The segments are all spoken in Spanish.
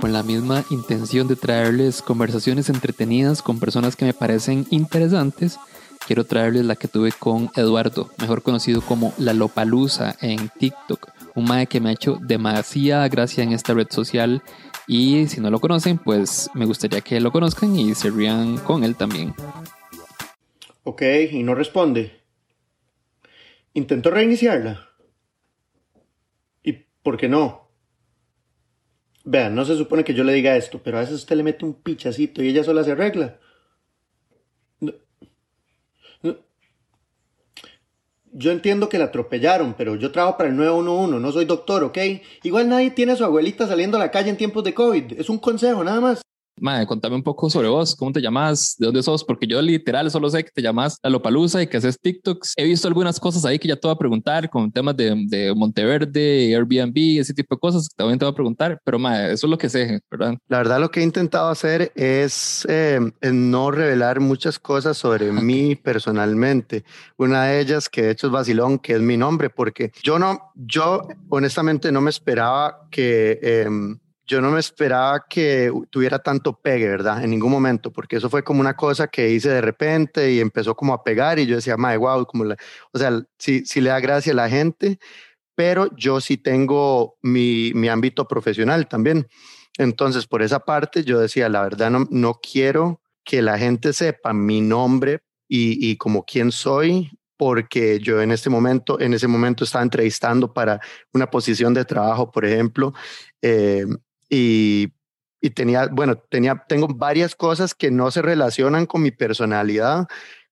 Con la misma intención de traerles conversaciones entretenidas con personas que me parecen interesantes, quiero traerles la que tuve con Eduardo, mejor conocido como La Lopalusa en TikTok, un mae que me ha hecho demasiada gracia en esta red social y si no lo conocen, pues me gustaría que lo conozcan y se rían con él también. Ok, y no responde. Intentó reiniciarla. ¿Y por qué no? Vean, no se supone que yo le diga esto, pero a veces usted le mete un pichacito y ella sola se arregla. Yo entiendo que la atropellaron, pero yo trabajo para el 911, no soy doctor, ¿ok? Igual nadie tiene a su abuelita saliendo a la calle en tiempos de COVID. Es un consejo, nada más. Madre, contame un poco sobre vos, cómo te llamas, de dónde sos, porque yo literal solo sé que te llamas La Lopalusa y que haces TikToks. He visto algunas cosas ahí que ya te voy a preguntar con temas de, de Monteverde, Airbnb, ese tipo de cosas que también te voy a preguntar, pero madre, eso es lo que sé, ¿verdad? La verdad lo que he intentado hacer es eh, no revelar muchas cosas sobre mí personalmente. Una de ellas, que de hecho es Basilón, que es mi nombre, porque yo no, yo honestamente no me esperaba que... Eh, yo no me esperaba que tuviera tanto pegue, ¿verdad? En ningún momento, porque eso fue como una cosa que hice de repente y empezó como a pegar y yo decía, madre, wow, como la, o sea, sí, sí le da gracia a la gente, pero yo sí tengo mi, mi ámbito profesional también. Entonces, por esa parte, yo decía, la verdad, no, no quiero que la gente sepa mi nombre y, y como quién soy, porque yo en este momento, en ese momento estaba entrevistando para una posición de trabajo, por ejemplo, eh, y, tenía, bueno, tenía, tengo varias cosas que no se relacionan con mi personalidad,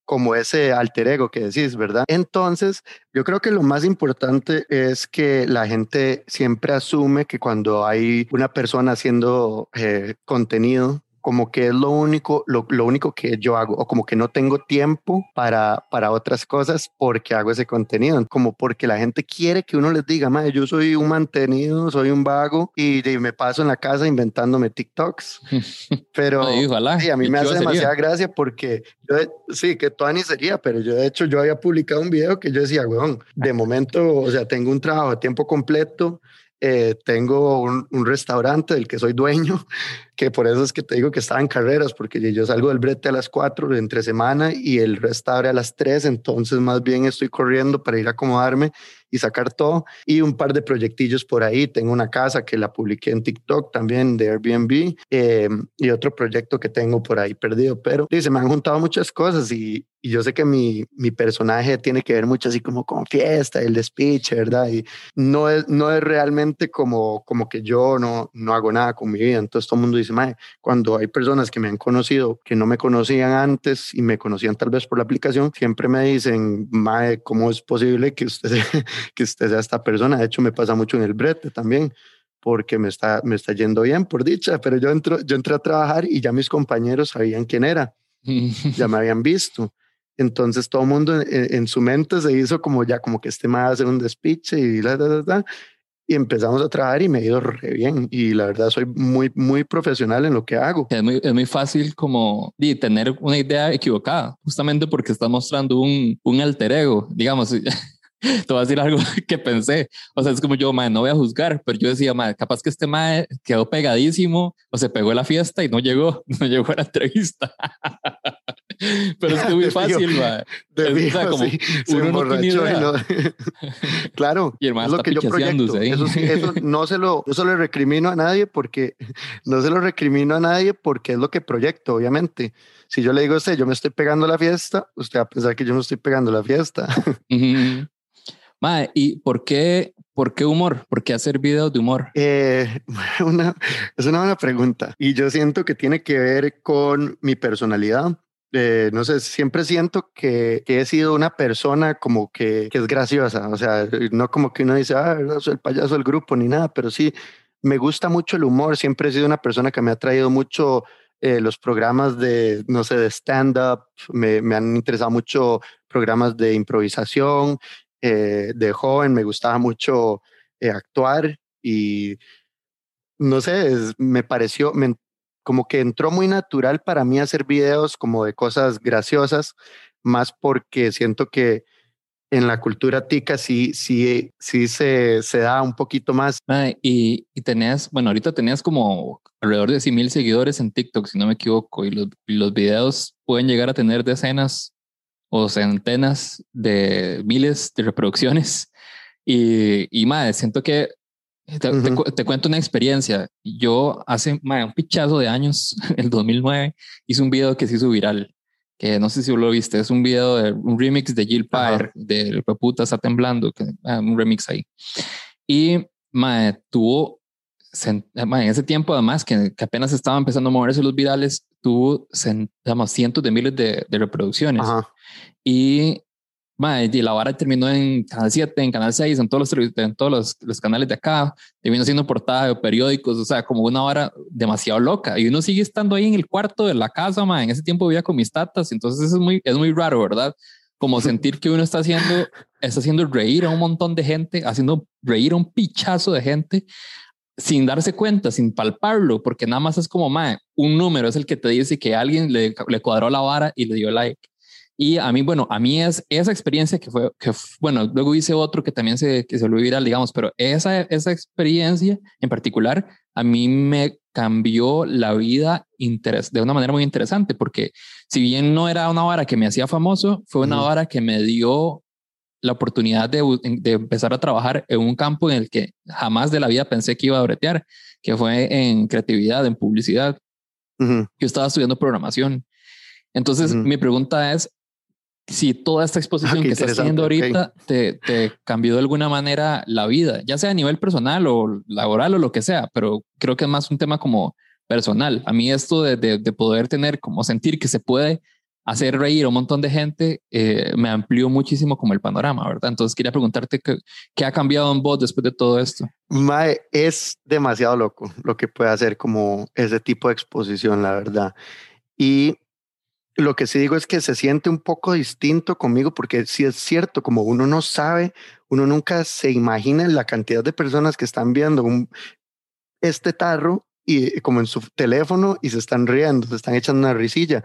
como ese alter ego que decís, ¿verdad? Entonces, yo creo que lo más importante es que la gente siempre asume que cuando hay una persona haciendo eh, contenido, como que es lo único, lo, lo, único que yo hago, o como que no tengo tiempo para, para otras cosas porque hago ese contenido, como porque la gente quiere que uno les diga, madre, yo soy un mantenido, soy un vago y, me paso en la casa inventándome TikToks. Pero sí, a mí me hace demasiada gracia porque yo, sí, que Tony sería, pero yo de hecho yo había publicado un video que yo decía, weón, de momento, o sea, tengo un trabajo de tiempo completo, eh, tengo un, un, restaurante del que soy dueño, que por eso es que te digo que estaba en carreras, porque yo salgo del brete a las 4 entre semana y el restaurante a las 3, entonces más bien estoy corriendo para ir a acomodarme y sacar todo. Y un par de proyectillos por ahí. Tengo una casa que la publiqué en TikTok también de Airbnb eh, y otro proyecto que tengo por ahí perdido. Pero se me han juntado muchas cosas y, y yo sé que mi, mi, personaje tiene que ver mucho así como con fiesta, el speech, ¿verdad? Y no es, no es realmente como, como que yo no, no hago nada con mi vida. Entonces todo el mundo dice, Mae, cuando hay personas que me han conocido, que no me conocían antes y me conocían tal vez por la aplicación, siempre me dicen, Mae, ¿cómo es posible que usted, que usted sea esta persona? De hecho, me pasa mucho en el brete también porque me está, me está yendo bien, por dicha, pero yo, entro, yo entré a trabajar y ya mis compañeros sabían quién era, ya me habían visto. Entonces todo el mundo en, su mente se hizo como ya, como que este me va a hacer un despiche y la, la, la, y empezamos a trabajar y me ha ido re bien y la verdad soy muy muy profesional en lo que hago. Es muy, es muy fácil como de tener una idea equivocada, justamente porque está mostrando un, un alter ego, digamos. te voy a decir algo que pensé. O sea, es como yo, madre, no voy a juzgar, pero yo decía, madre, capaz que este madre quedó pegadísimo o se pegó en la fiesta y no llegó, no llegó a la entrevista. pero es que muy fácil, no... claro, y el es lo que yo proyecto. ¿eh? Eso, eso no se lo, no se lo recrimino a nadie porque no se lo recrimino a nadie porque es lo que proyecto, obviamente. Si yo le digo a usted, yo me estoy pegando la fiesta, usted va a pensar que yo me estoy pegando la fiesta. Mae, ¿y por qué, por qué humor? ¿Por qué hacer videos de humor? Eh, una, es una buena pregunta. Y yo siento que tiene que ver con mi personalidad. Eh, no sé, siempre siento que, que, he sido una persona como que, que, es graciosa, o sea, no como que uno dice, ah, soy el payaso del grupo ni nada, pero sí, me gusta mucho el humor, siempre he sido una persona que me ha traído mucho eh, los programas de, no sé, de stand-up, me, me, han interesado mucho programas de improvisación, eh, de joven me gustaba mucho eh, actuar y no sé, me pareció me, como que entró muy natural para mí hacer videos como de cosas graciosas, más porque siento que en la cultura tica sí, sí, sí se, se da un poquito más. y, y tenías, bueno, ahorita tenías como alrededor de 100 mil seguidores en TikTok, si no me equivoco, y los, los videos pueden llegar a tener decenas o centenas de miles de reproducciones. Y, y madre, siento que te, cuento una experiencia. Yo hace un pichazo de años, el 2009, hice un video que se hizo viral que no sé si lo viste, es un video de un remix de Jill Pyre, del puta está temblando, que, ah, un remix ahí. Y mae, tuvo, en ese tiempo además, que, que, apenas estaba empezando a moverse los virales, tuvo digamos, cientos de miles de, de reproducciones. Y y la vara terminó en Canal 7, en Canal 6, en todos los, en todos los, canales de acá. Terminó siendo portada de periódicos, o sea, como una vara demasiado loca. Y uno sigue estando ahí en el cuarto de la casa, ma. En ese tiempo vivía con mis tatas, entonces es muy, es muy raro, ¿verdad? Como sentir que uno está haciendo, está haciendo reír a un montón de gente, haciendo reír a un pichazo de gente sin darse cuenta, sin palparlo, porque nada más es como, un número es el que te dice que alguien le, le cuadró la vara y le dio like. Y a mí, bueno, a mí es esa experiencia que fue, que bueno, luego hice otro que también se, que se lo viral, digamos, pero esa, esa experiencia en particular a mí me cambió la vida de una manera muy interesante, porque si bien no era una vara que me hacía famoso, fue una vara que me dio la oportunidad de, de, empezar a trabajar en un campo en el que jamás de la vida pensé que iba a bretear, que fue en creatividad, en publicidad. Yo estaba estudiando programación. Entonces, mi pregunta es, si toda esta exposición ah, que estás haciendo ahorita te, te, cambió de alguna manera la vida, ya sea a nivel personal o laboral o lo que sea, pero creo que es más un tema como personal. A mí esto de, de, poder tener, como sentir que se puede hacer reír a un montón de gente, eh, me amplió muchísimo como el panorama, ¿verdad? Entonces quería preguntarte qué, ha cambiado en vos después de todo esto. Mae, es demasiado loco lo que puede hacer como ese tipo de exposición, la verdad. Y lo que sí digo es que se siente un poco distinto conmigo porque sí es cierto, como uno no sabe, uno nunca se imagina la cantidad de personas que están viendo este tarro y como en su teléfono y se están riendo, se están echando una risilla.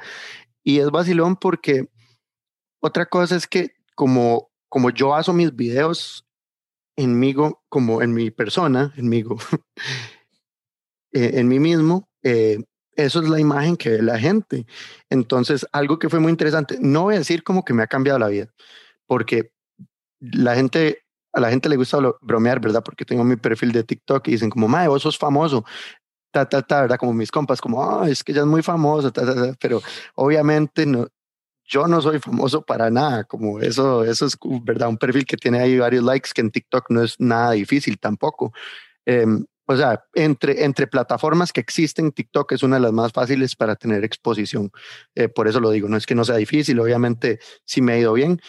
Y es vacilón porque otra cosa es que como, como yo hago mis videos en mí, como en mi persona, en mí, eh, en mí mismo, eh, eso es la imagen que ve la gente. Entonces, algo que fue muy interesante, no voy a decir como que me ha cambiado la vida, porque la gente, a la gente le gusta bromear, ¿verdad? Porque tengo mi perfil de TikTok y dicen como, mae, vos sos famoso, ta, ta, ta, ¿verdad? Como mis compas, como, ah, es que ya es muy famoso, ta, ta, ta. pero obviamente no, yo no soy famoso para nada, como eso, eso es, ¿verdad? Un perfil que tiene ahí varios likes, que en TikTok no es nada difícil tampoco. Um, o sea, entre, entre plataformas que existen, TikTok es una de las más fáciles para tener exposición. Eh, por eso lo digo, no es que no sea difícil, obviamente sí me ha ido bien,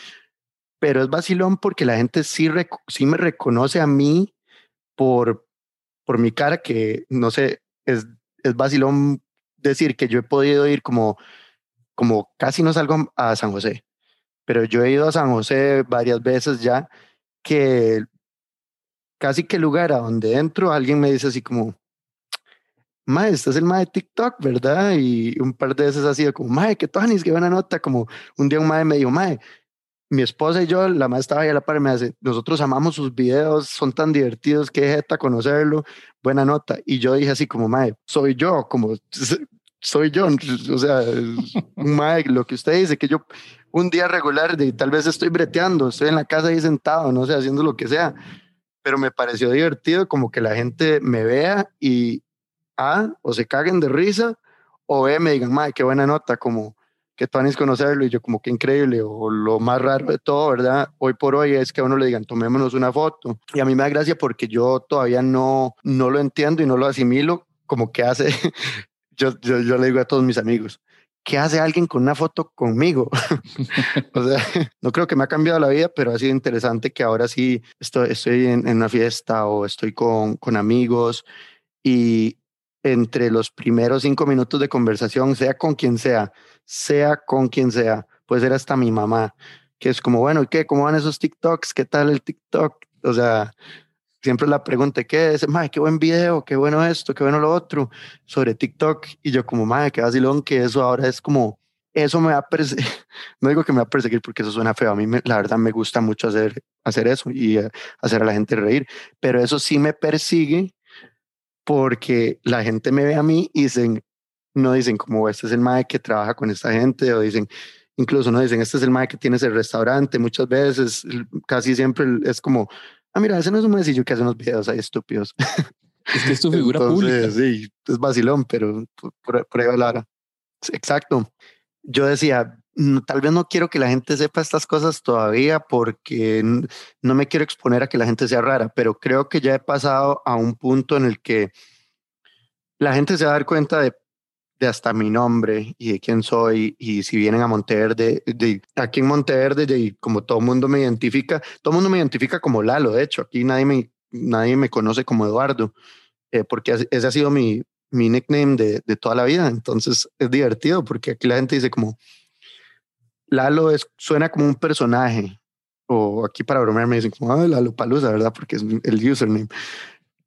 pero es vacilón porque la gente sí, sí me reconoce a mí por, por mi cara, que no sé, es, es vacilón decir que yo he podido ir como, como casi no salgo a San José, pero yo he ido a San José varias veces ya que casi que lugar a donde entro, alguien me dice así como, Mae, este es el Mae de TikTok, ¿verdad? Y un par de veces ha sido como, Mae, qué tonis, qué buena nota. Como un día un Mae me dijo, Mae, mi esposa y yo, la Mae estaba ahí a la par, me hace, nosotros amamos sus videos, son tan divertidos, qué jeta conocerlo, buena nota. Y yo dije así como, Mae, soy yo, como, soy yo. O sea, Mae, lo que usted dice, que yo un día regular, de, tal vez estoy breteando, estoy en la casa ahí sentado, no sé, haciendo lo que sea pero me pareció divertido como que la gente me vea y ah, o se caguen de risa o ve, me digan, madre, qué buena nota, como que tú a conocerlo y yo como que increíble o lo más raro de todo, ¿verdad? Hoy por hoy es que a uno le digan, tomémonos una foto. Y a mí me da gracia porque yo todavía no, no lo entiendo y no lo asimilo como que hace, yo, yo, yo le digo a todos mis amigos, ¿qué hace alguien con una foto conmigo? o sea, no creo que me ha cambiado la vida, pero ha sido interesante que ahora sí estoy, estoy en, una fiesta o estoy con, con amigos y entre los primeros cinco minutos de conversación, sea con quien sea, sea con quien sea, puede ser hasta mi mamá, que es como, bueno, ¿y qué? ¿Cómo van esos TikToks? ¿Qué tal el TikTok? O sea, siempre la pregunta, ¿qué es? Madre, qué buen video, qué bueno esto, qué bueno lo otro, sobre TikTok. Y yo como, madre, qué vacilón que eso ahora es como eso me va a perseguir, no digo que me va a perseguir porque eso suena feo, a mí la verdad me gusta mucho hacer, hacer eso y eh, hacer a la gente reír, pero eso sí me persigue porque la gente me ve a mí y dicen, no dicen como este es el mae que trabaja con esta gente o dicen, incluso no dicen, este es el mae que tiene ese restaurante, muchas veces, casi siempre es como, ah, mira, ese no es un maecillo que hace unos videos ahí estúpidos. Es que es tu figura pública. Sí, es vacilón, pero por, por ahí va la Exacto yo decía, tal vez no quiero que la gente sepa estas cosas todavía porque no me quiero exponer a que la gente sea rara, pero creo que ya he pasado a un punto en el que la gente se va a dar cuenta de, de hasta mi nombre y de quién soy y si vienen a Monteverde, de, aquí en Monteverde, de, como todo el mundo me identifica, todo el mundo me identifica como Lalo, de hecho, aquí nadie me, nadie me conoce como Eduardo, eh, porque ese ha sido mi, mi nickname de, de, toda la vida. Entonces es divertido porque aquí la gente dice como, Lalo es, suena como un personaje. O aquí para bromear me dicen como, ah, Lalo Palusa, ¿verdad? Porque es el username.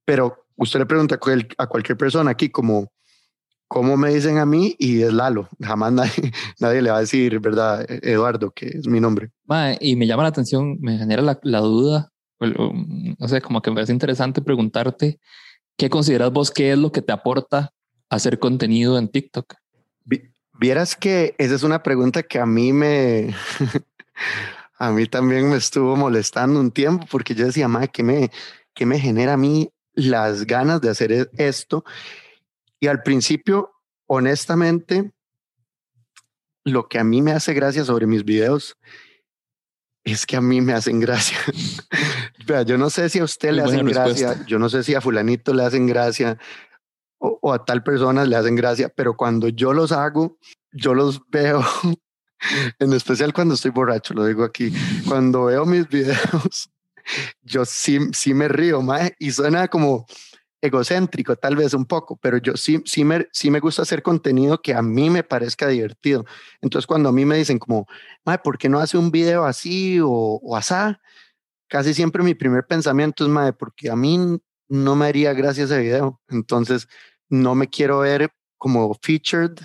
Pero usted le pregunta a cualquier persona aquí como, ¿cómo me dicen a mí? Y es Lalo. Jamás nadie, nadie le va a decir, ¿verdad? Eduardo, que es mi nombre. y me llama la atención, me genera la, la duda, no sé, como que me parece interesante preguntarte ¿Qué consideras vos que es lo que te aporta hacer contenido en TikTok? Vieras que esa es una pregunta que a mí me, a mí también me estuvo molestando un tiempo porque yo decía, madre, ¿qué me, qué me genera a mí las ganas de hacer e-, esto? Y al principio, honestamente, lo que a mí me hace gracia sobre mis videos es que a mí me hacen gracia. yo no sé si a usted le hacen gracia, yo no sé si a fulanito le hacen gracia o, a tal persona le hacen gracia, pero cuando yo los hago, yo los veo, en especial cuando estoy borracho, lo digo aquí, cuando veo mis videos, yo sí, sí me río, mae, y suena como, egocéntrico, tal vez un poco, pero yo sí, sí, me, sí me gusta hacer contenido que a mí me parezca divertido. Entonces, cuando a mí me dicen como, ¿por qué no hace un video así o, o asá? Casi siempre mi primer pensamiento es, madre, porque a mí no me haría gracia ese video. Entonces, no me quiero ver como featured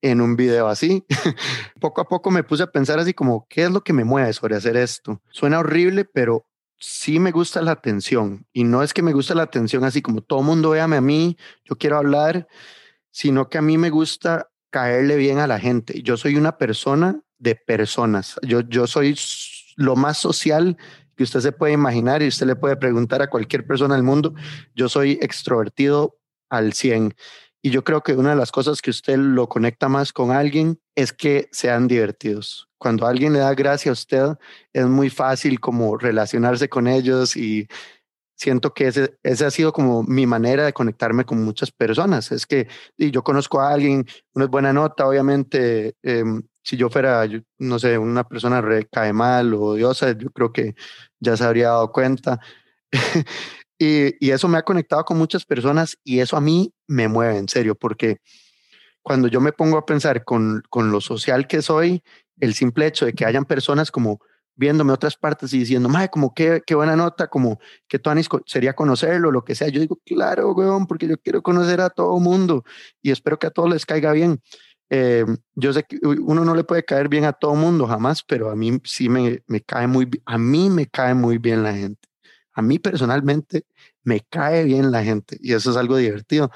en un video así. poco a poco me puse a pensar así como, ¿qué es lo que me mueve sobre hacer esto? Suena horrible, pero sí me gusta la atención y no es que me gusta la atención así como todo mundo véame a mí, yo quiero hablar, sino que a mí me gusta caerle bien a la gente. Yo soy una persona de personas. Yo, yo soy lo más social que usted se puede imaginar y usted le puede preguntar a cualquier persona del mundo. Yo soy extrovertido al 100 y yo creo que una de las cosas que usted lo conecta más con alguien es que sean divertidos. Cuando alguien le da gracia a usted, es muy fácil como relacionarse con ellos y siento que ese, ese ha sido como mi manera de conectarme con muchas personas. Es que y yo conozco a alguien, una es buena nota, obviamente, em, si yo fuera, no sé, una persona recae mal o odiosa, yo creo que ya se habría dado cuenta. Y, eso me ha conectado con muchas personas y eso a mí me mueve en serio, porque cuando yo me pongo a pensar con, con lo social que soy, el simple hecho de que hayan personas como viéndome otras partes y diciendo, madre, como qué, qué buena nota, como que Tuanis sería conocerlo, lo que sea. Yo digo, claro, weón, porque yo quiero conocer a todo mundo y espero que a todos les caiga bien. Eh, yo sé que uno no le puede caer bien a todo mundo jamás, pero a mí sí me, me cae muy, a mí me cae muy bien la gente. A mí personalmente me cae bien la gente y eso es algo divertido.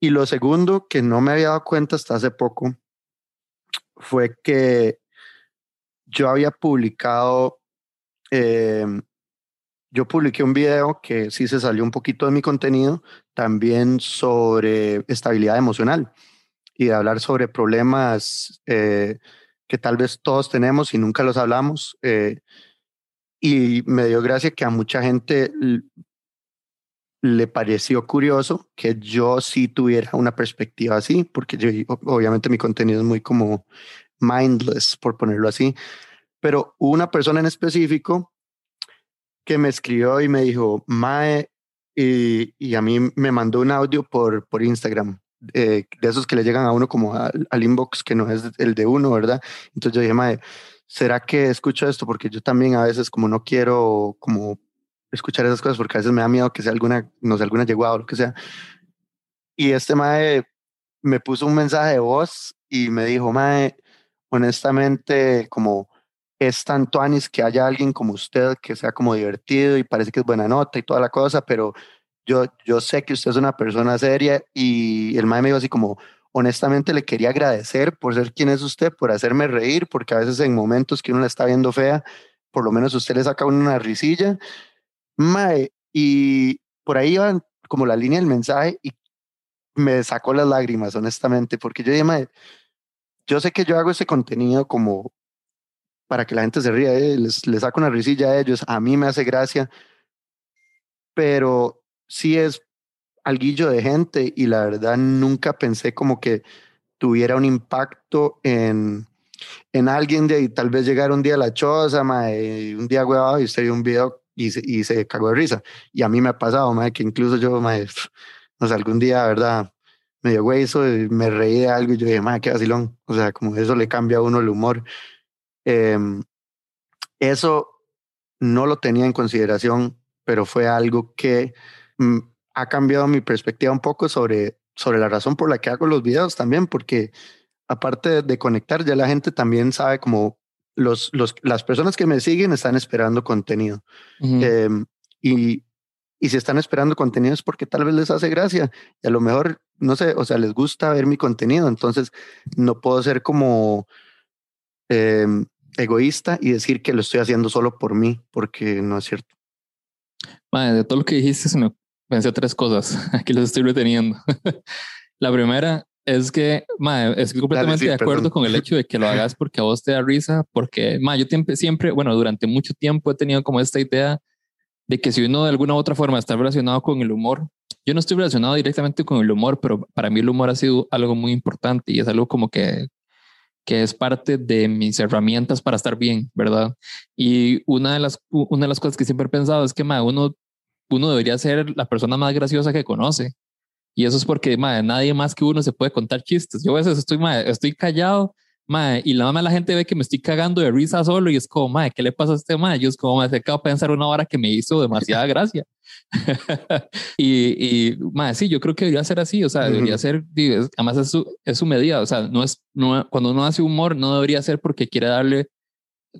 Y lo segundo que no me había dado cuenta hasta hace poco fue que yo había publicado, em, yo publiqué un video que sí se salió un poquito de mi contenido, también sobre estabilidad emocional y hablar sobre problemas eh, que tal vez todos tenemos y nunca los hablamos. Eh, y me dio gracia que a mucha gente le pareció curioso que yo sí tuviera una perspectiva así, porque yo, obviamente mi contenido es muy como mindless, por ponerlo así, pero una persona en específico que me escribió y me dijo, Mae, y, a mí me mandó un audio por, por Instagram, eh, de esos que le llegan a uno como al, al, inbox, que no es el de uno, ¿verdad? Entonces yo dije, Mae, ¿será que escucho esto? Porque yo también a veces como no quiero como escuchar esas cosas porque a veces me da miedo que sea alguna, no sé, alguna llegada o lo que sea. Y este mae me puso un mensaje de voz y me dijo, mae, honestamente, como es tanto anis que haya alguien como usted que sea como divertido y parece que es buena nota y toda la cosa, pero yo, yo sé que usted es una persona seria y el mae me dijo así como, honestamente le quería agradecer por ser quien es usted, por hacerme reír, porque a veces en momentos que uno la está viendo fea, por lo menos usted le saca una risilla. Mae, y por ahí iban como la línea del mensaje y me sacó las lágrimas, honestamente, porque yo dije, mae, yo sé que yo hago ese contenido como para que la gente se ría, eh, les, saco una risilla a ellos, a mí me hace gracia, pero sí es alguillo de gente y la verdad nunca pensé como que tuviera un impacto en, en alguien de tal vez llegar un día a la choza, mae, un día huevado y usted vio un video y se, y se cagó de risa. Y a mí me ha pasado, mae, que incluso yo, mae, no sé, algún día, verdad, me dio eso me reí de algo y yo dije, mae, qué vacilón. O sea, como eso le cambia a uno el humor. Em, eso no lo tenía en consideración, pero fue algo que mm, ha cambiado mi perspectiva un poco sobre, sobre la razón por la que hago los videos también, porque aparte de conectar, ya la gente también sabe como los, los, las personas que me siguen están esperando contenido. Em, y, y si están esperando contenido es porque tal vez les hace gracia y a lo mejor, no sé, o sea, les gusta ver mi contenido. Entonces, no puedo ser como em, egoísta y decir que lo estoy haciendo solo por mí, porque no es cierto. de todo lo que dijiste, se me pensé tres cosas. Aquí los estoy reteniendo. la primera es que, ma, estoy completamente de acuerdo con el hecho de que lo hagas porque a vos te da risa, porque, ma, yo siempre, bueno, durante mucho tiempo he tenido como esta idea de que si uno de alguna u otra forma está relacionado con el humor, yo no estoy relacionado directamente con el humor, pero para mí el humor ha sido algo muy importante y es algo como que que es parte de mis herramientas para estar bien, ¿verdad? Y una de las, una de las cosas que siempre he pensado es que ma, uno, uno debería ser la persona más graciosa que conoce. Y eso es porque ma, nadie más que uno se puede contar chistes. Yo a veces estoy, ma, estoy callado Mae, y la mamá la gente ve que me estoy cagando de risa solo y es como, mae, ¿qué le pasa a este mae? Yo es como, me acabo de pensar una hora que me hizo demasiada gracia. y, y mae, sí, yo creo que debería ser así, o sea, debería ser, además es su, es su medida, o sea, no es, no, cuando uno hace humor, no debería ser porque quiere darle,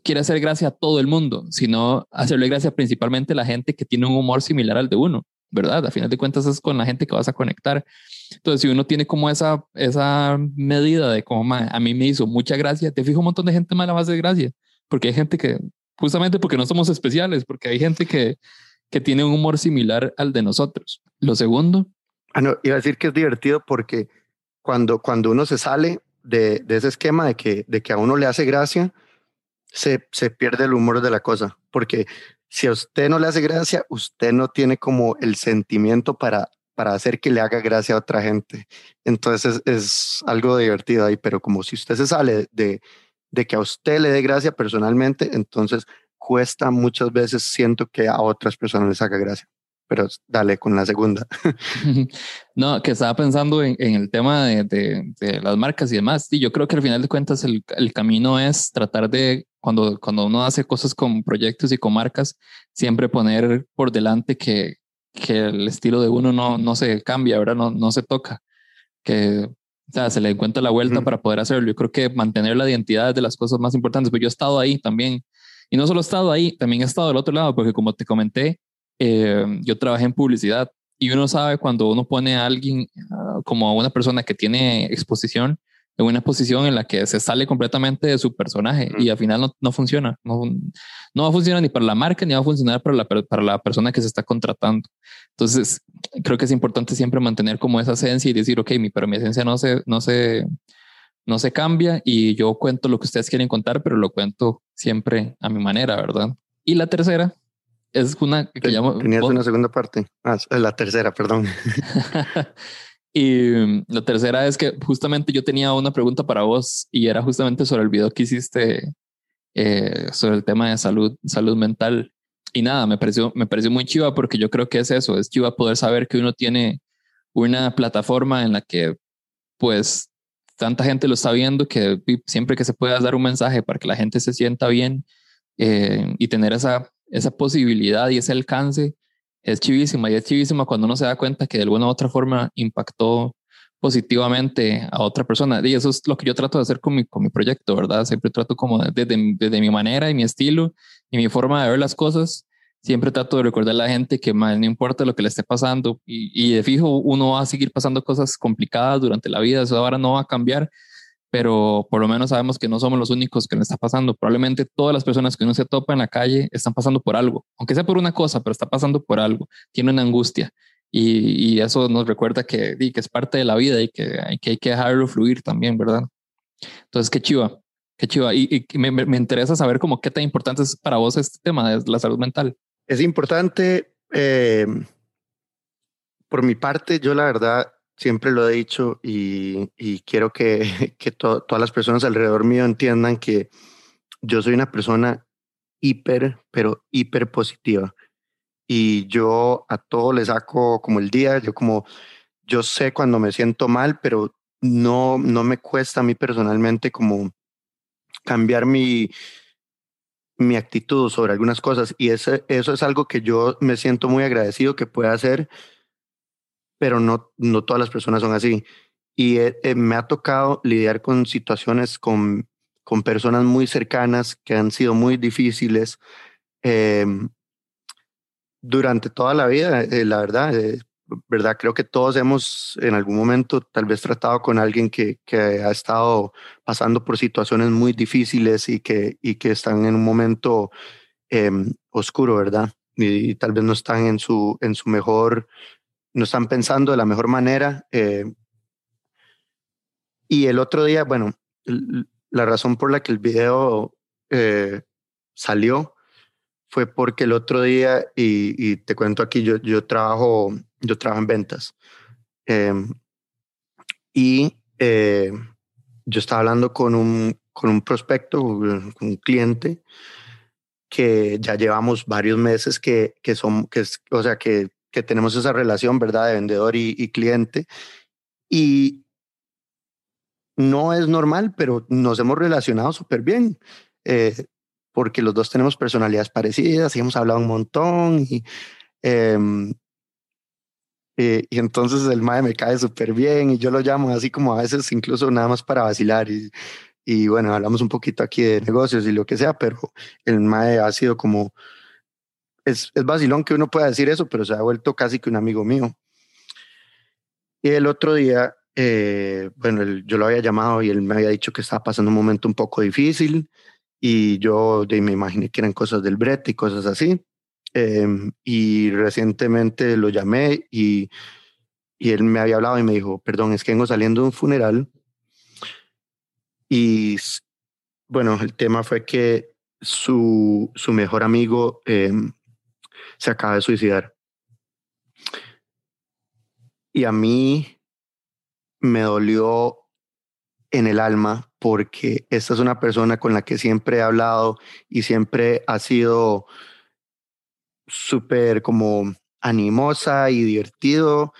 quiere hacer gracia a todo el mundo, sino hacerle gracia principalmente a la gente que tiene un humor similar al de uno, ¿verdad? A final de cuentas es con la gente que vas a conectar. Entonces, si uno tiene como esa, esa medida de como, a mí me hizo mucha gracia, te fijo un montón de gente mala más de gracia, porque hay gente que, justamente porque no somos especiales, porque hay gente que, que tiene un humor similar al de nosotros. Lo segundo. Ah, no, iba a decir que es divertido porque cuando, cuando uno se sale de, de ese esquema de que, de que a uno le hace gracia, se, se pierde el humor de la cosa, porque si a usted no le hace gracia, usted no tiene como el sentimiento para para hacer que le haga gracia a otra gente. Entonces es, algo divertido ahí, pero como si usted se sale de, de que a usted le dé gracia personalmente, entonces cuesta muchas veces, siento que a otras personas les haga gracia. Pero dale con la segunda. no, que estaba pensando en, el tema de, de, las marcas y demás. Y yo creo que al final de cuentas el, el camino es tratar de, cuando, cuando uno hace cosas con proyectos y con marcas, siempre poner por delante que, que el estilo de uno no, no se cambia, ¿verdad? No, no se toca, que o sea, se le encuentra la vuelta para poder hacerlo. Yo creo que mantener la identidad es de las cosas más importantes, pero yo he estado ahí también. Y no solo he estado ahí, también he estado del otro lado, porque como te comenté, eh, yo trabajé en publicidad y uno sabe cuando uno pone a alguien ah, como a una persona que tiene exposición, en una posición en la que se sale completamente de su personaje y al final no, no funciona. No, no, va a funcionar ni para la marca ni va a funcionar para la, para la persona que se está contratando. Entonces, creo que es importante siempre mantener como esa esencia y decir, ok, mi, pero mi esencia no se, no se, no se cambia y yo cuento lo que ustedes quieren contar, pero lo cuento siempre a mi manera, ¿verdad? Y la tercera es una que llamo... Tenías una segunda parte. Ah, la tercera, perdón. Y mm, la tercera es que justamente yo tenía una pregunta para vos y era justamente sobre el video que hiciste eh, sobre el tema de salud, salud mental. Y nada, me pareció, me pareció muy chiva porque yo creo que es eso, es chiva poder saber que uno tiene una plataforma en la que pues tanta gente lo está viendo que siempre que se pueda dar un mensaje para que la gente se sienta bien eh, y tener esa, esa posibilidad y ese alcance es chivísima y es chivísima cuando uno se da cuenta que de alguna u otra forma impactó positivamente a otra persona. Y eso es lo que yo trato de hacer con mi, con mi proyecto, ¿verdad? Siempre trato como desde, desde mi manera y mi estilo y mi forma de ver las cosas. Siempre trato de recordar a la gente que no importa lo que le esté pasando y, y de fijo uno va a seguir pasando cosas complicadas durante la vida, eso ahora no va a cambiar, pero por lo menos sabemos que no somos los únicos que le está pasando. Probablemente todas las personas que uno se topa en la calle están pasando por algo, aunque sea por una cosa, pero está pasando por algo, tiene una angustia. Y, eso nos recuerda que, que es parte de la vida y que, que, hay que dejarlo fluir también, ¿verdad? Entonces, qué chiva, qué chiva. Y, me, me, interesa saber cómo qué tan importante es para vos este tema de la salud mental. Es importante, eh, por mi parte, yo la verdad siempre lo he dicho y, quiero que, que todas las personas alrededor mío entiendan que yo soy una persona hiper, pero hiper positiva. Y yo a todo le saco como el día, yo como, yo sé cuando me siento mal, pero no, no me cuesta a mí personalmente como cambiar mi, mi actitud sobre algunas cosas. Y ese, eso es algo que yo me siento muy agradecido que pueda hacer, pero no, no todas las personas son así. Y eh, eh, me ha tocado lidiar con situaciones con, con personas muy cercanas que han sido muy difíciles. Eh, durante toda la vida, eh, la verdad, eh, verdad, creo que todos hemos en algún momento tal vez tratado con alguien que, que ha estado pasando por situaciones muy difíciles y que, y que están en un momento em, oscuro, ¿verdad? Y, tal vez no están en su, en su mejor, no están pensando de la mejor manera. Eh, y el otro día, bueno, la razón por la que el video salió fue porque el otro día, y, te cuento aquí, yo, yo, trabajo, yo trabajo en ventas. Em, y eh, yo estaba hablando con un, con un prospecto, con un cliente, que ya llevamos varios meses que, que son, que, o sea, que, que tenemos esa relación, ¿verdad?, de vendedor y, cliente. Y no es normal, pero nos hemos relacionado súper bien. Eh, porque los dos tenemos personalidades parecidas y hemos hablado un montón y, em, eh, y, entonces el MAE me cae súper bien y yo lo llamo así como a veces incluso nada más para vacilar y, y bueno, hablamos un poquito aquí de negocios y lo que sea, pero el MAE ha sido como, es, es vacilón que uno pueda decir eso, pero se ha vuelto casi que un amigo mío. Y el otro día, eh, bueno, yo lo había llamado y él me había dicho que estaba pasando un momento un poco difícil y yo de, me imaginé que eran cosas del brete y cosas así. Em, y recientemente lo llamé y, y él me había hablado y me dijo, perdón, es que vengo saliendo de un funeral y bueno, el tema fue que su, su mejor amigo em, se acaba de suicidar. Y a mí me dolió en el alma porque esta es una persona con la que siempre he hablado y siempre ha sido súper como animosa y divertido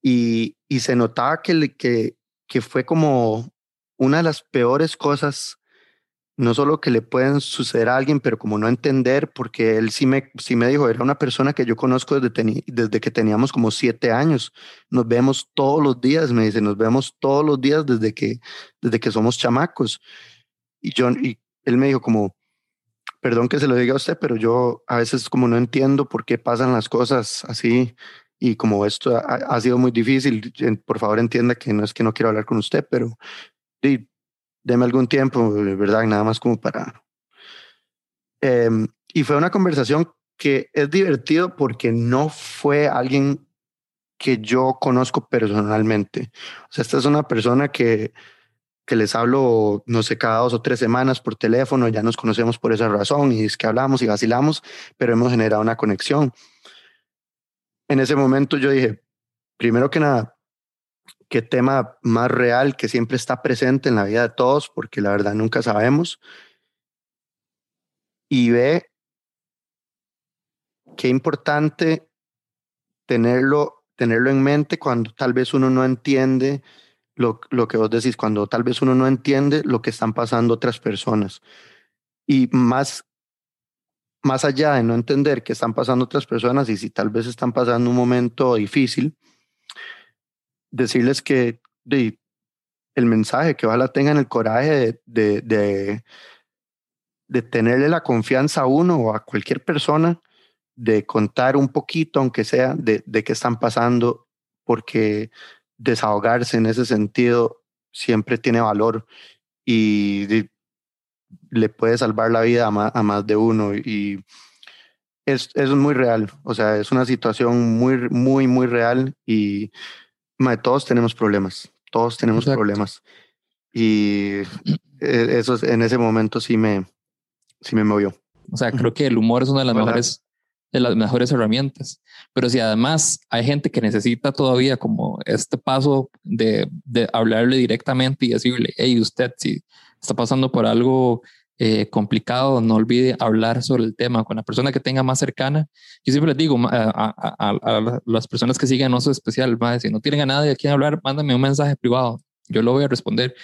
y, y se notaba que, que, que fue como una de las peores cosas no solo que le pueden suceder a alguien, pero como no entender, porque él sí me, sí me dijo, era una persona que yo conozco desde, desde que teníamos como siete años. Nos vemos todos los días, me dice, nos vemos todos los días desde que, desde que somos chamacos. Y, yo, y él me dijo como, perdón que se lo diga a usted, pero yo a veces como no entiendo por qué pasan las cosas así y como esto ha, ha sido muy difícil, por favor entienda que no es que no quiero hablar con usted, pero deme algún tiempo, ¿verdad? Nada más como para... Em, y fue una conversación que es divertido porque no fue alguien que yo conozco personalmente. O sea, esta es una persona que, que les hablo, no sé, cada dos o tres semanas por teléfono, ya nos conocemos por esa razón y es que hablamos y vacilamos, pero hemos generado una conexión. En ese momento yo dije, primero que nada, qué tema más real que siempre está presente en la vida de todos, porque la verdad nunca sabemos. Y ve qué importante tenerlo, tenerlo en mente cuando tal vez uno no entiende lo, lo que vos decís, cuando tal vez uno no entiende lo que están pasando otras personas. Y más, más allá de no entender qué están pasando otras personas y si tal vez están pasando un momento difícil, decirles que de, el mensaje, que ojalá tengan el coraje de, de, de, tenerle la confianza a uno o a cualquier persona, de contar un poquito, aunque sea, de, de qué están pasando, porque desahogarse en ese sentido siempre tiene valor y le puede salvar la vida a más, a más de uno. Y es, es, muy real, o sea, es una situación muy, muy, muy real y todos tenemos problemas, todos tenemos problemas. Y e, eso en ese momento sí me, sí me movió. O sea, creo que el humor es una de las mejores de las mejores herramientas. Pero si además hay gente que necesita todavía como este paso de, de hablarle directamente y decirle, hey, usted, si está pasando por algo eh, complicado, no olvide hablar sobre el tema con la persona que tenga más cercana. Yo siempre les digo a, a, las personas que siguen Oso Especial, si no tienen a nadie a quien hablar, mándame un mensaje privado, yo lo voy a responder.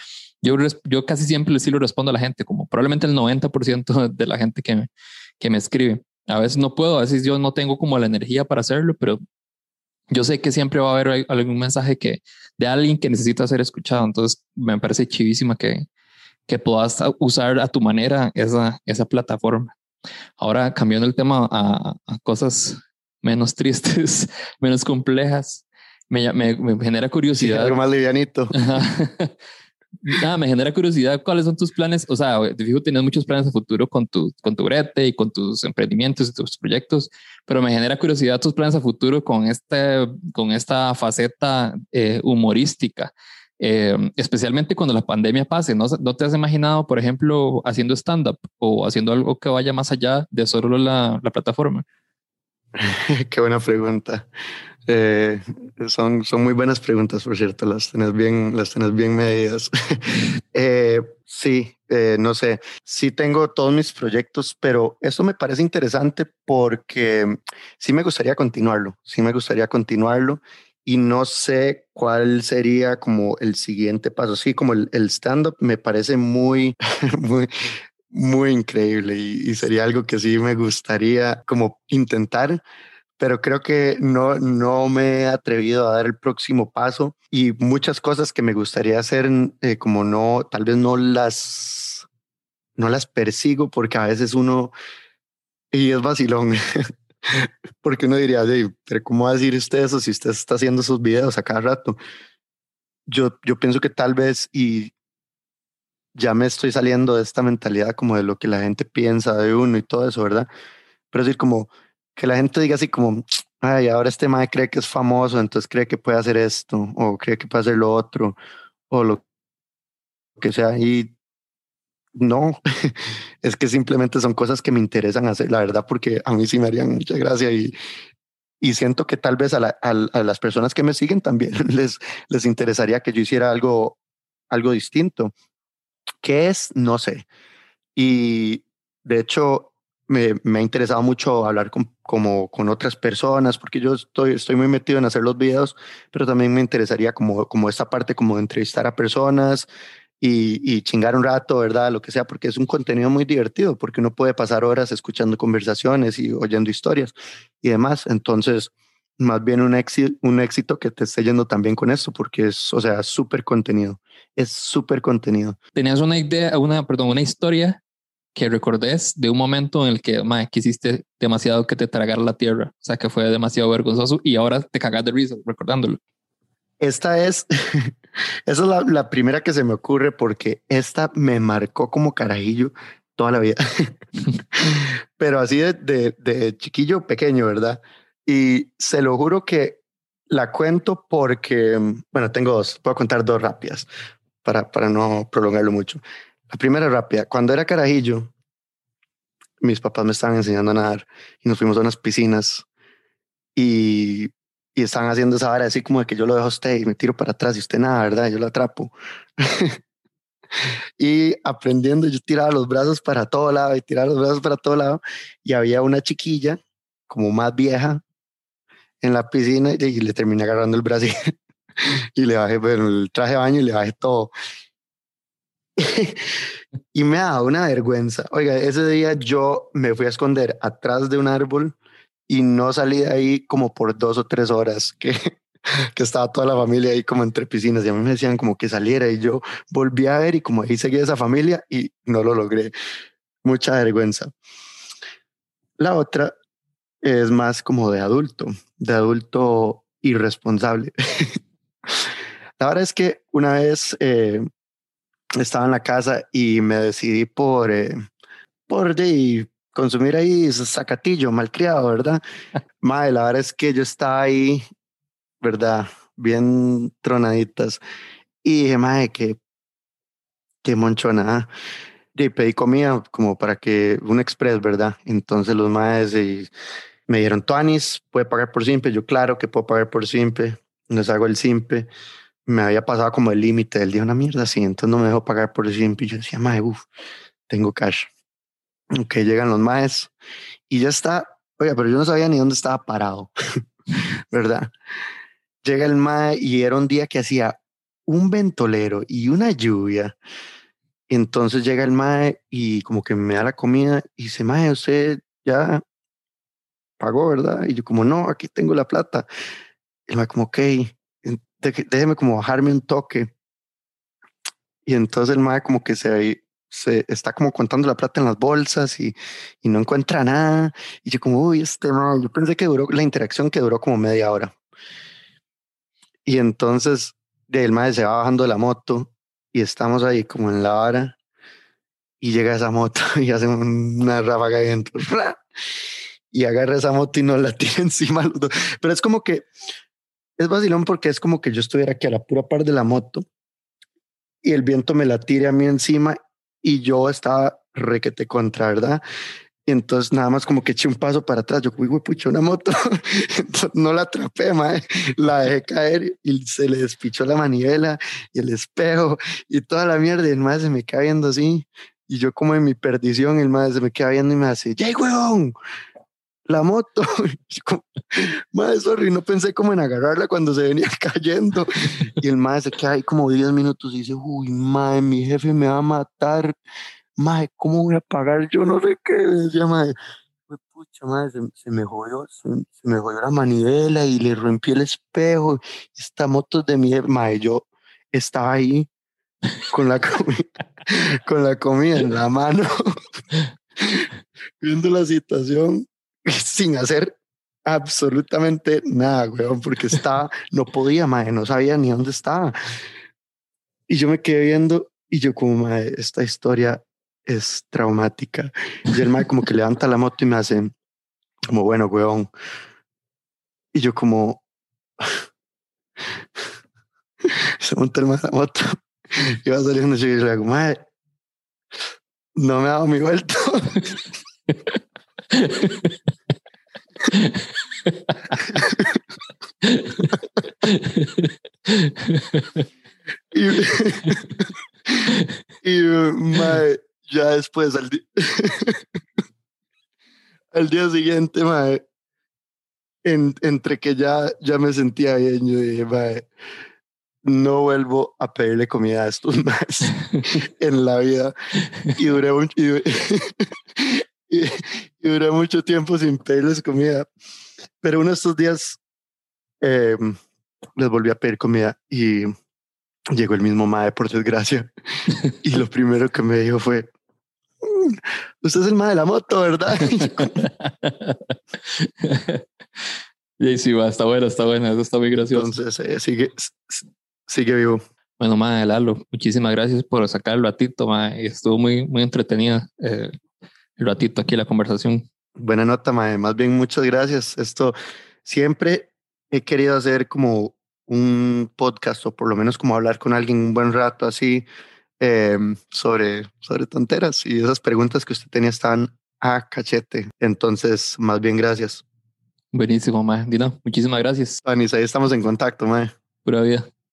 Yo, yo casi siempre sí lo respondo a la gente, como probablemente el 90% de la gente que me, que me escribe. A veces no puedo, a veces yo no tengo como la energía para hacerlo, pero yo sé que siempre va a haber algún mensaje que de alguien que necesita ser escuchado. Entonces me parece chivísima que, que puedas usar a tu manera esa, esa plataforma. Ahora, cambiando el tema a, cosas menos tristes, menos complejas, me, me, me genera curiosidad. algo más livianito. Nada, me genera curiosidad cuáles son tus planes. O sea, te fijo, tienes muchos planes a futuro con tu, con tu brete y con tus emprendimientos y tus proyectos, pero me genera curiosidad tus planes a futuro con, este, con esta faceta eh, humorística. Eh, especialmente cuando la pandemia pase, ¿no? ¿no te has imaginado, por ejemplo, haciendo stand-up o haciendo algo que vaya más allá de solo la, la plataforma? Qué buena pregunta. Eh, son, son muy buenas preguntas, por cierto, las tenés bien, las tenés bien medidas. eh, sí, eh, no sé, sí tengo todos mis proyectos, pero eso me parece interesante porque sí me gustaría continuarlo, sí me gustaría continuarlo y no sé cuál sería como el siguiente paso. Sí, como el, el stand-up me parece muy, muy, muy increíble y, y, sería algo que sí me gustaría como intentar, pero creo que no, no me he atrevido a dar el próximo paso y muchas cosas que me gustaría hacer, eh, como no, tal vez no las, no las persigo porque a veces uno, y es vacilón, porque uno diría, pero ¿cómo va a decir usted eso si usted está haciendo esos videos a cada rato? Yo, yo pienso que tal vez, y ya me estoy saliendo de esta mentalidad como de lo que la gente piensa de uno y todo eso, ¿verdad? Pero decir, como que la gente diga así como, ay, ahora este mae cree que es famoso, entonces cree que puede hacer esto, o cree que puede hacer lo otro, o lo que sea. Y no, es que simplemente son cosas que me interesan hacer, la verdad, porque a mí sí me harían mucha gracia y, y siento que tal vez a, la, a, a, las personas que me siguen también les, les interesaría que yo hiciera algo, algo distinto. ¿Qué es? No sé. Y de hecho, me, me, ha interesado mucho hablar con, como, con otras personas, porque yo estoy, estoy muy metido en hacer los videos, pero también me interesaría como, como esta parte como entrevistar a personas y, y, chingar un rato, ¿verdad? Lo que sea, porque es un contenido muy divertido, porque uno puede pasar horas escuchando conversaciones y oyendo historias y demás. Entonces, más bien un éxito, un éxito que te esté yendo también con eso, porque es, o sea, súper contenido, es súper contenido. ¿Tenías una idea, una, perdón, una historia que recordes de un momento en el que ma, quisiste demasiado que te tragara la tierra, o sea, que fue demasiado vergonzoso y ahora te cagas de risa recordándolo. Esta es, esa es la, la, primera que se me ocurre porque esta me marcó como carajillo toda la vida, pero así de, de, de chiquillo pequeño, ¿verdad? Y se lo juro que la cuento porque, bueno, tengo dos, puedo contar dos rápidas para, para no prolongarlo mucho. La primera rápida, cuando era carajillo, mis papás me estaban enseñando a nadar y nos fuimos a unas piscinas y, y estaban haciendo esa vara así como de que yo lo dejo a usted y me tiro para atrás y usted nada, ¿verdad? Yo lo atrapo. y aprendiendo, yo tiraba los brazos para todo lado y tiraba los brazos para todo lado y había una chiquilla como más vieja en la piscina y le terminé agarrando el brazo y, le bajé bueno, el traje de baño y le bajé todo. y me da una vergüenza. Oiga, ese día yo me fui a esconder atrás de un árbol y no salí de ahí como por dos o tres horas, que que estaba toda la familia ahí como entre piscinas y a mí me decían como que saliera y yo volví a ver y como ahí seguía esa familia y no lo logré. Mucha vergüenza. La otra es más como de adulto, de adulto irresponsable. la verdad es que una vez eh, estaba en la casa y me decidí por, eh, por de, consumir ahí sacatillo, malcriado, ¿verdad? Madre, la verdad es que yo estaba ahí, ¿verdad? Bien tronaditas. Y dije, madre, que qué monchona. Y pedí comida como para que un express, ¿verdad? Entonces los madres me dieron tuanis, puede pagar por simple. Yo, claro que puedo pagar por simple. Les hago el simple. Me había pasado como el límite. Él dijo una mierda así, entonces no me dejó pagar por simple. Y yo decía, madre, uff, tengo cash. Ok, llegan los maes y ya está. Oiga, pero yo no sabía ni dónde estaba parado, ¿verdad? Llega el mae y era un día que hacía un ventolero y una lluvia. Entonces llega el mae y como que me da la comida y dice, mae, usted ya pagó, ¿verdad? Y yo como, no, aquí tengo la plata. El mae como, ok, déjeme como bajarme un toque. Y entonces el mae como que se se está como contando la plata en las bolsas y, y no encuentra nada. Y yo como, uy, este no, yo pensé que duró la interacción que duró como media hora. Y entonces el madre se va bajando de la moto y estamos ahí como en la vara y llega esa moto y hace una ráfaga dentro y agarra esa moto y nos la tira encima. Pero es como que es vacilón porque es como que yo estuviera aquí a la pura par de la moto y el viento me la tire a mí encima y yo estaba requete contra, ¿verdad? Y entonces nada más como que eché un paso para atrás. Yo, uy, pucha, una moto. no la atrapé, mae. La dejé caer y se le despichó la manivela y el espejo y toda la mierda. Y el mae se me queda viendo así. Y yo como en mi perdición, el mae se me queda viendo y me hace, ¡Jay, weón! La moto. madre, sorry, no pensé como en agarrarla cuando se venía cayendo. Y el madre se queda ahí como 10 minutos y dice, uy, madre, mi jefe me va a matar. Madre, ¿cómo voy a pagar? Yo no sé qué. Decía, madre, pucha, madre, se, me jodió, se, me jodió la manivela y le rompí el espejo. Esta moto de mi jefe, madre, yo estaba ahí con la comida, con la comida en la mano, viendo la situación sin hacer absolutamente nada, weón, porque estaba, no podía, madre, no sabía ni dónde estaba. Y yo me quedé viendo y yo como, madre, esta historia es traumática. Y el madre como que levanta la moto y me hace, como, bueno, weón. Y yo como, se monta el la moto y va saliendo y yo le digo, madre, no me ha dado mi vuelto. y, y ya después al, al día siguiente, mae, en, entre que ya, ya me sentía bien, yo dije, mae, no vuelvo a pedirle comida a estos más en la vida. Y duré, un, y, y, duré mucho tiempo sin pedirles comida. Pero uno de estos días eh, les volví a pedir comida y llegó el mismo Mae, por desgracia. y lo primero que me dijo fue, mm, usted es el Mae de la moto, ¿verdad? y sí, va, está bueno, está bueno, eso está muy gracioso. Entonces, eh, sigue, sigue vivo. Bueno, Mae, Lalo, muchísimas gracias por sacar el ratito, Mae, estuvo muy, muy entretenida. Eh, el ratito aquí la conversación. Buena nota, Mae. Más bien, muchas gracias. Esto siempre he querido hacer como un podcast o por lo menos como hablar con alguien un buen rato así em, sobre, sobre tonteras y esas preguntas que usted tenía están a cachete. Entonces, más bien, gracias. Buenísimo, Mae. Dino, muchísimas gracias. Anis, ahí estamos en contacto, Mae. Pura vida.